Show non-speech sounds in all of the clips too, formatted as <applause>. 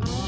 Oh.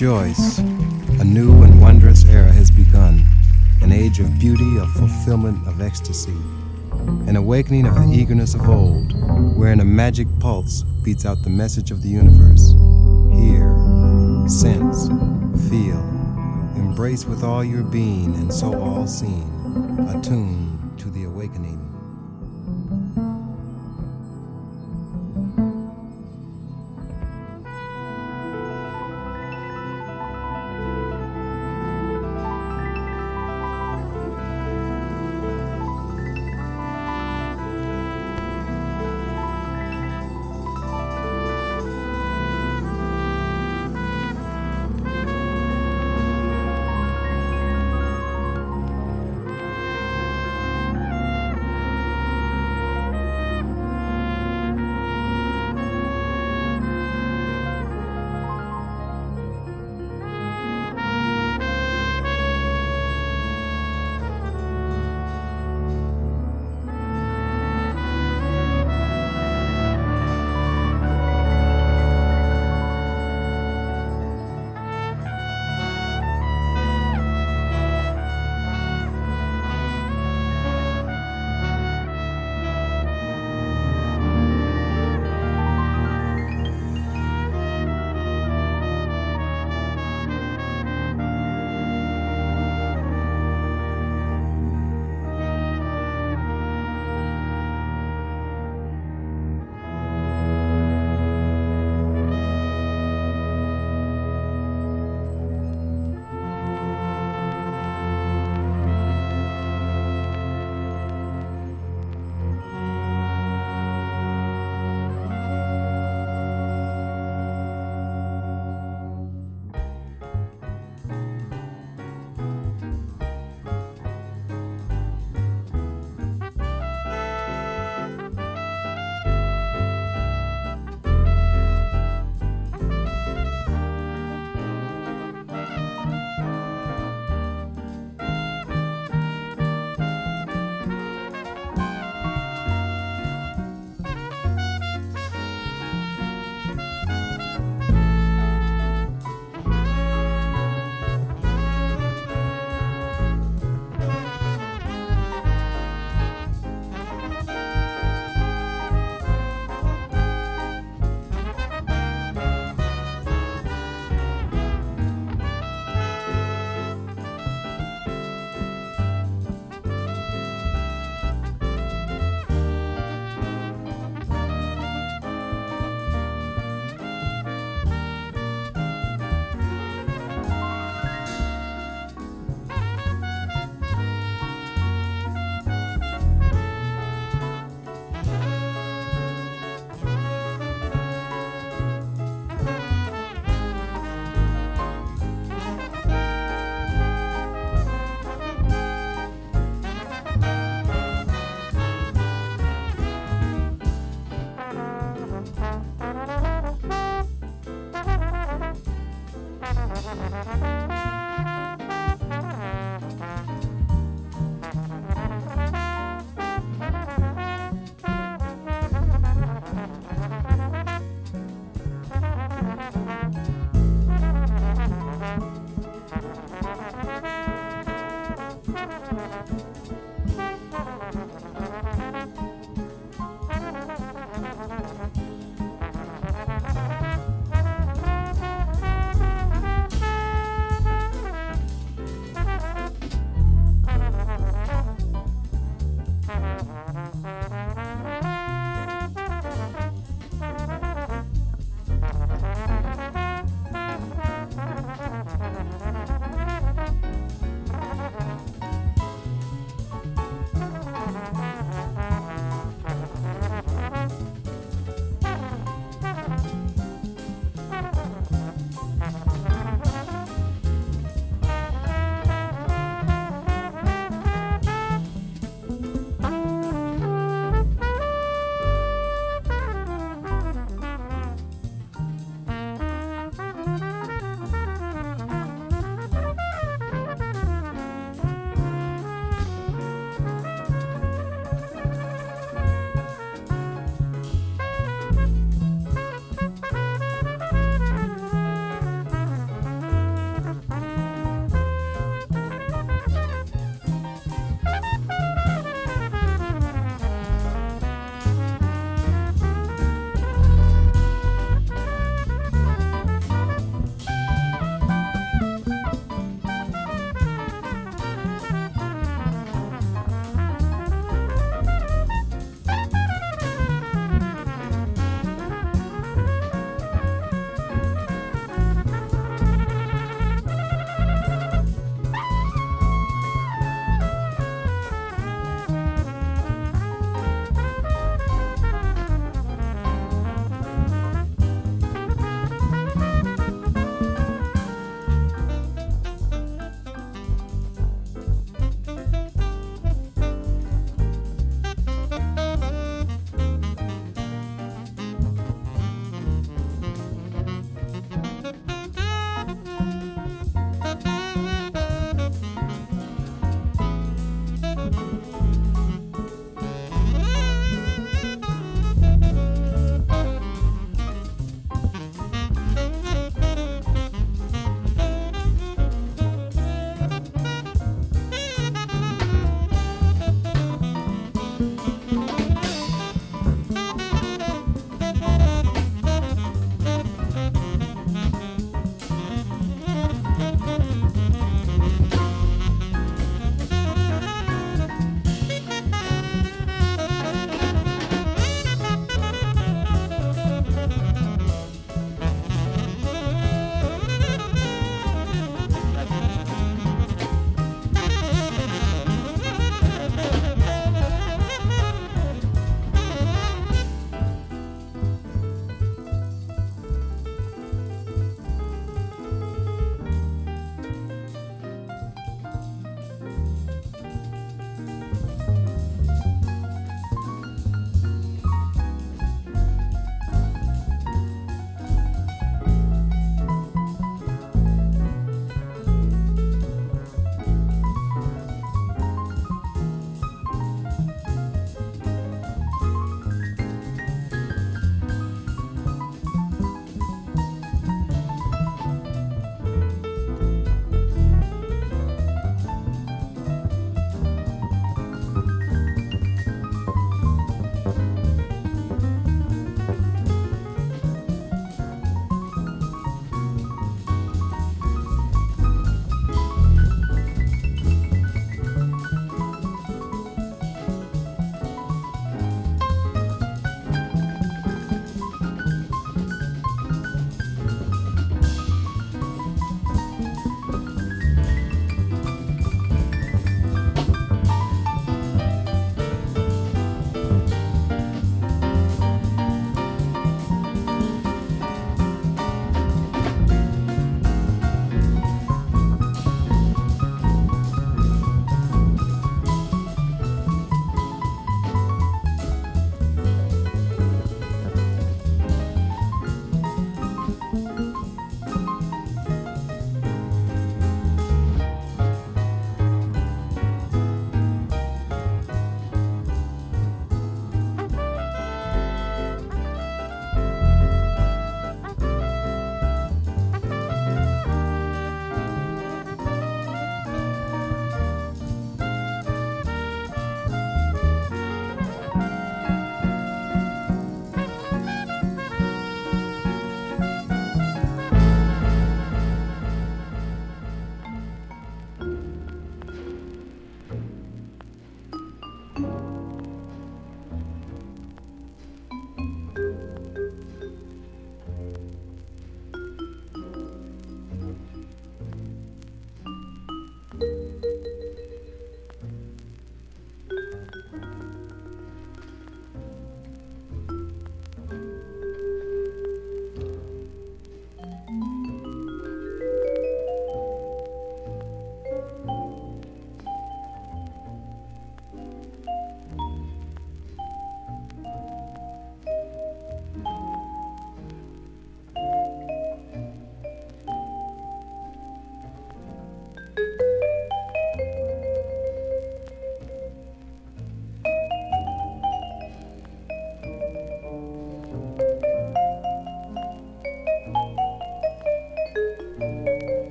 Rejoice. A new and wondrous era has begun. An age of beauty, of fulfillment, of ecstasy. An awakening of the eagerness of old, wherein a magic pulse beats out the message of the universe. Hear, sense, feel, embrace with all your being, and so all seen, attune to the awakening.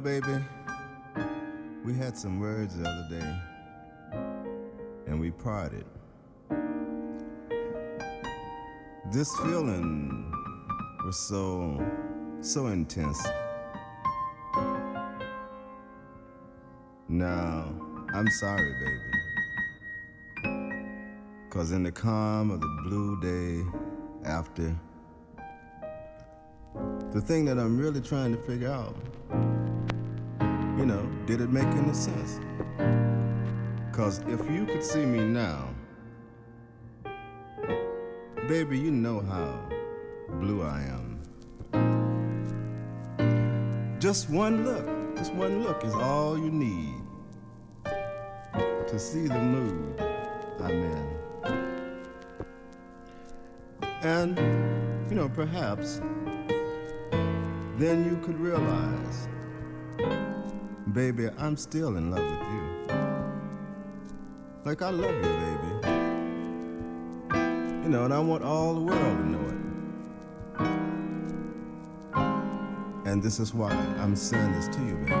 Baby, we had some words the other day, and we parted. This feeling was so, so intense. Now, I'm sorry, baby. Cause in the calm of the blue day after, the thing that I'm really trying to figure out, you know, did it make any sense? Cause if you could see me now, baby, you know how blue I am. Just one look, just one look is all you need to see the mood I'm in. And, you know, perhaps then you could realize, baby, I'm still in love with you. Like I love you, baby. You know, and I want all the world to know it. And this is why I'm saying this to you, baby.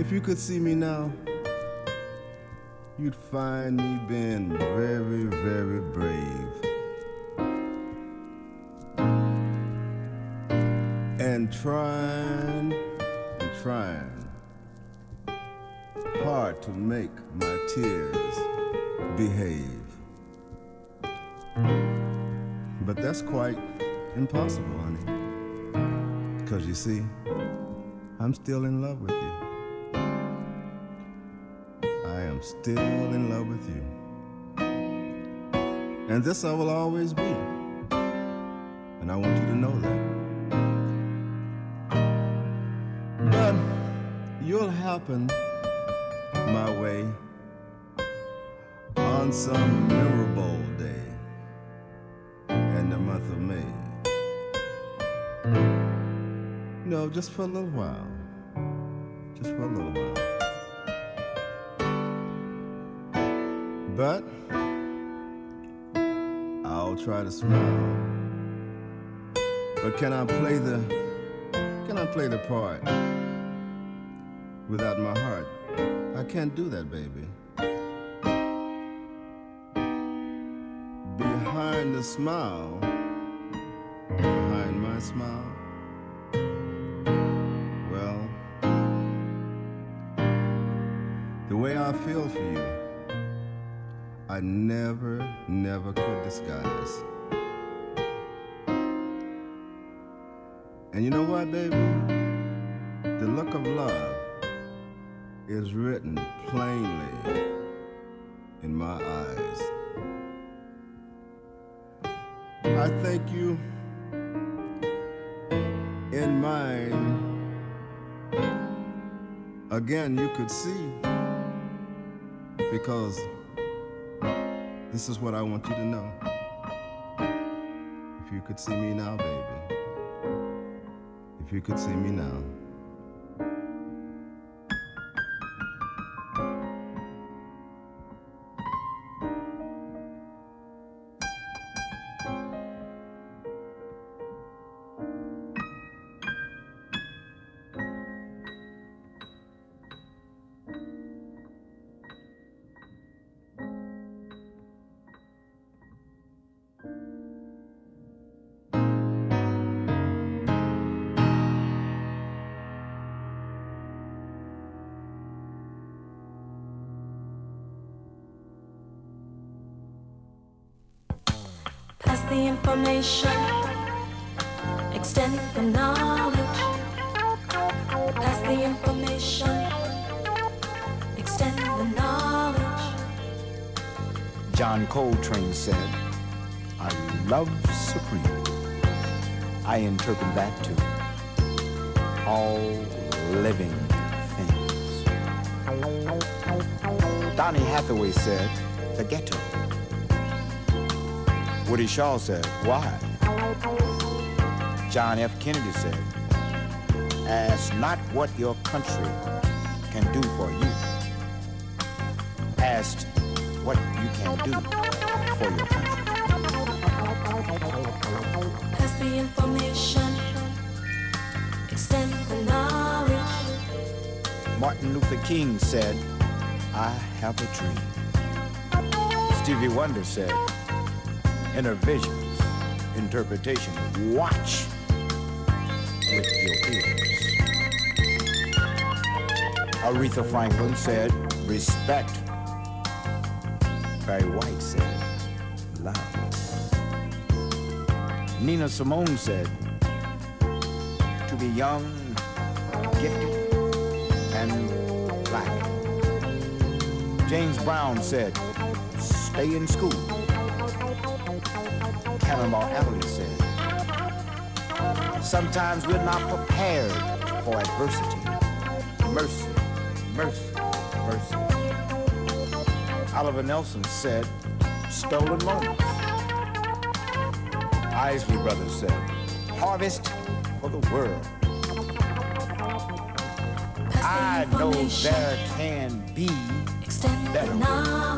If you could see me now, you'd find me being very, very brave. And trying and trying hard to make my tears behave. But that's quite impossible, honey. Because you see, I'm still in love with you. I am still in love with you. And this I will always be. And I want you to know that. You'll happen my way on some memorable day in the month of May. No, just for a little while. Just for a little while. But I'll try to smile. But can I play the can I play the part without my heart? I can't do that, baby. Behind the smile, behind my smile, well, the way I feel for you. I never, never could disguise. And you know what, baby? The look of love is written plainly in my eyes. I thank you in mine. Again, you could see because this is what I want you to know. If you could see me now, baby. If you could see me now. Said, Why? John F. Kennedy said, Ask not what your country can do for you. Ask what you can do for your country. Pass the information, extend the knowledge. Martin Luther King said, I have a dream. Stevie Wonder said, inner visions, interpretation. Watch with your ears. Aretha Franklin said, respect Barry White said, love. Nina Simone said, to be young, gifted, and black. James Brown said, stay in school. Cannonball Adderley said, sometimes we're not prepared for adversity. Mercy, mercy, mercy. Oliver Nelson said, stolen moments. Isley Brothers said, harvest for the world. I know there can be better knowledge.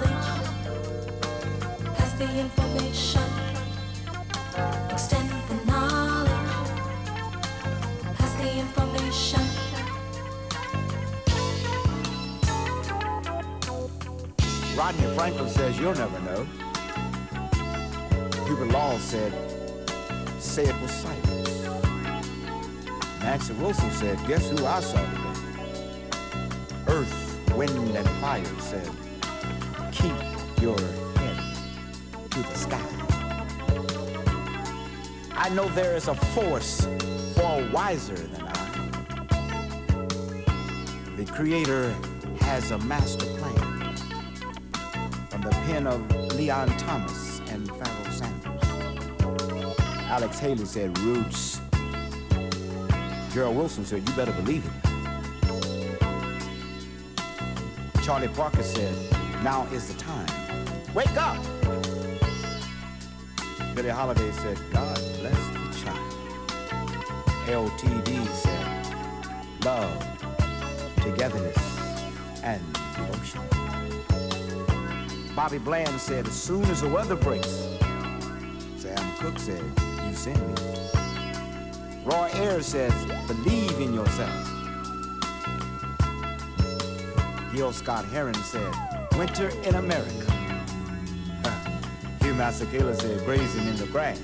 Franklin says you'll never know. Hubert Laws said, say it with silence. Nancy Wilson said, guess who I saw today? Earth, wind, and fire said, keep your head to the sky. I know there is a force far wiser than I. The Creator has a master Leon Thomas and Pharoah Sanders. Alex Haley said roots. Gerald Wilson said you better believe it. Charlie Parker said now is the time. Wake up! Billie Holiday said God bless the child. LTD said love, togetherness, and devotion. Bobby Bland said, as soon as the weather breaks. Sam Cooke said, you send me. Roy Ayers says, believe in yourself. Gil Scott Heron said, winter in America. <laughs> Hugh Masekela said, grazing in the grass.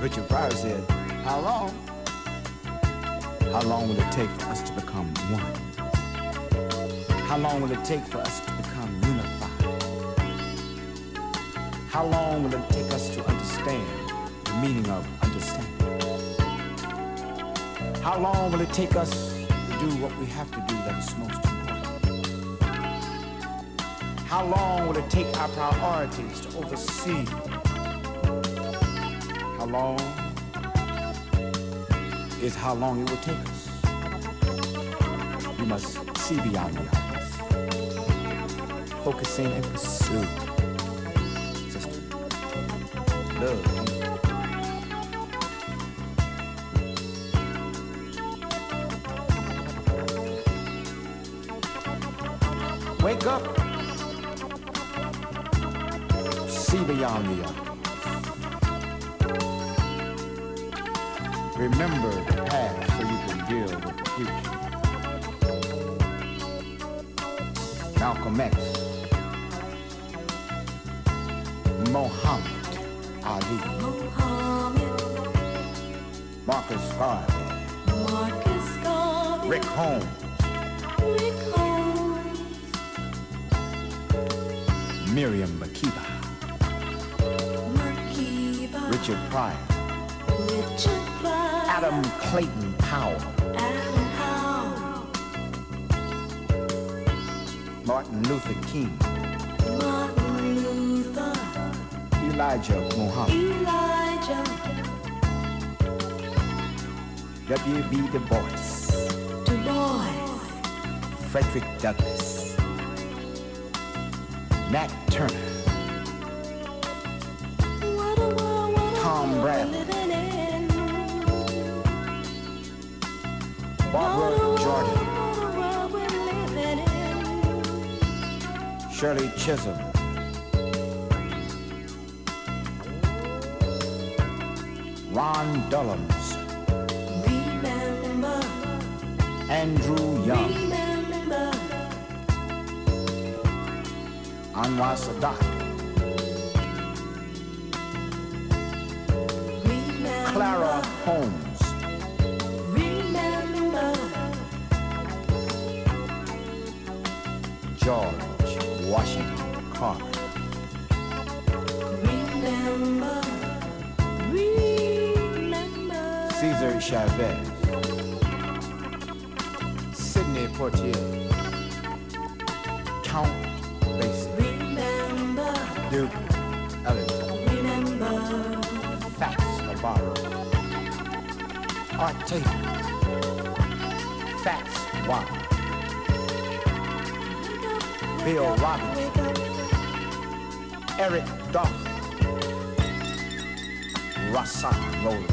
Richard Pryor said, how long? How long will it take for us to become one? How long will it take for us to How long will it take us to understand the meaning of understanding? How long will it take us to do what we have to do that is most important? How long will it take our priorities to oversee? How long is how long it will take us? We must see beyond the obvious, focusing and pursue. Love. Elijah Muhammad. Elijah, W.B. Du Bois. Du Bois, Frederick Douglass. Nat Turner. what a world, what a Tom Bradley. in. Barbara What a Jordan. what a world in. Shirley Chisholm. Kirk,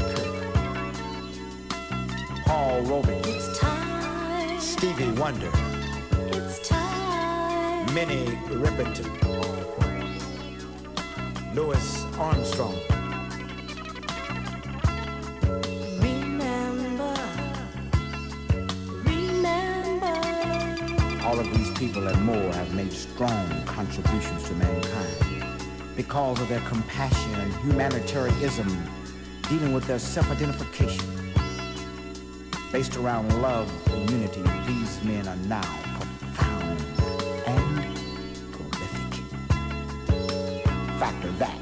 Paul Roby, it's time. Stevie Wonder, It's time. Minnie Riperton, Louis Armstrong, Remember, remember. all of these people and more have made strong contributions to mankind because of their compassion and humanitarianism dealing with their self-identification. Based around love and unity, these men are now profound and prolific. Factor that.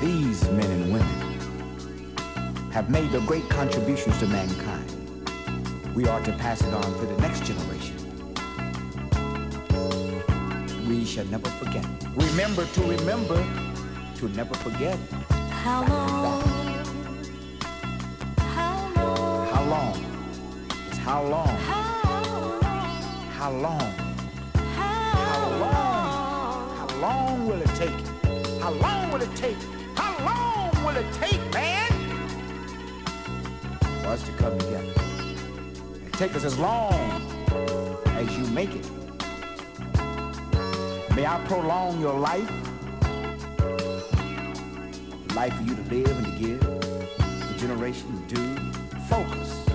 These men and women have made their great contributions to mankind we are to pass it on to the next generation. Shall never forget. Remember to remember to never forget. How long? How long? How long? It's how long? How long? How long? How long? Will it take? How long will it take? How long will it take, man? For us to come together. It take us as long as you make it. May I prolong your life. Life for you to live and to give. For generations to do. Focus.